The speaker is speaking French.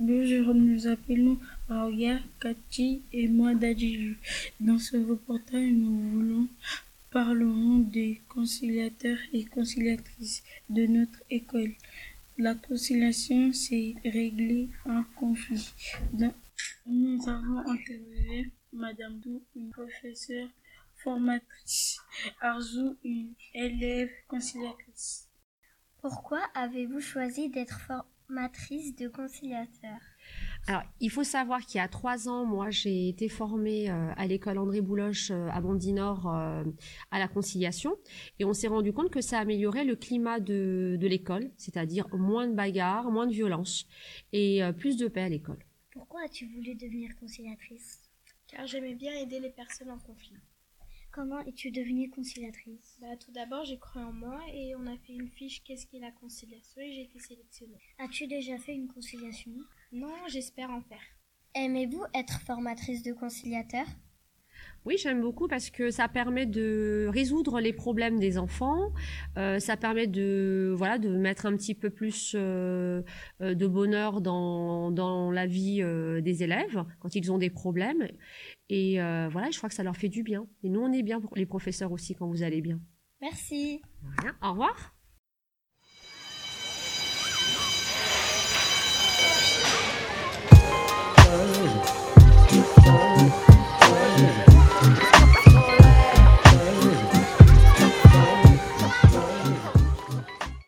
Bonjour, nous appelons Aouya, Kati et moi Dadiju. Dans ce reportage, nous voulons parlerons des conciliateurs et conciliatrices de notre école. La conciliation, c'est régler un conflit. nous avons interviewé Madame Dou, une professeure formatrice, Arzou, une élève conciliatrice. Pourquoi avez-vous choisi d'être formatrice de conciliateur alors, il faut savoir qu'il y a trois ans, moi, j'ai été formée euh, à l'école André Bouloche euh, à Bondy-Nord euh, à la conciliation, et on s'est rendu compte que ça améliorait le climat de, de l'école, c'est-à-dire moins de bagarres, moins de violence et plus de paix à l'école. Pourquoi as-tu voulu devenir conciliatrice? Car j'aimais bien aider les personnes en conflit. Comment es-tu devenue conciliatrice? Bah, Tout d'abord, j'ai cru en moi et on a fait une fiche Qu'est-ce qu'est la conciliation et j'ai été sélectionnée. As-tu déjà fait une conciliation? Non, j'espère en faire. Aimez-vous être formatrice de conciliateur oui, j'aime beaucoup parce que ça permet de résoudre les problèmes des enfants. Euh, ça permet de voilà de mettre un petit peu plus euh, euh, de bonheur dans, dans la vie des élèves quand ils ont des problèmes. Et voilà, je crois que ça leur fait du bien. Et nous, on est bien pour les professeurs aussi quand vous allez bien. Merci. Au revoir.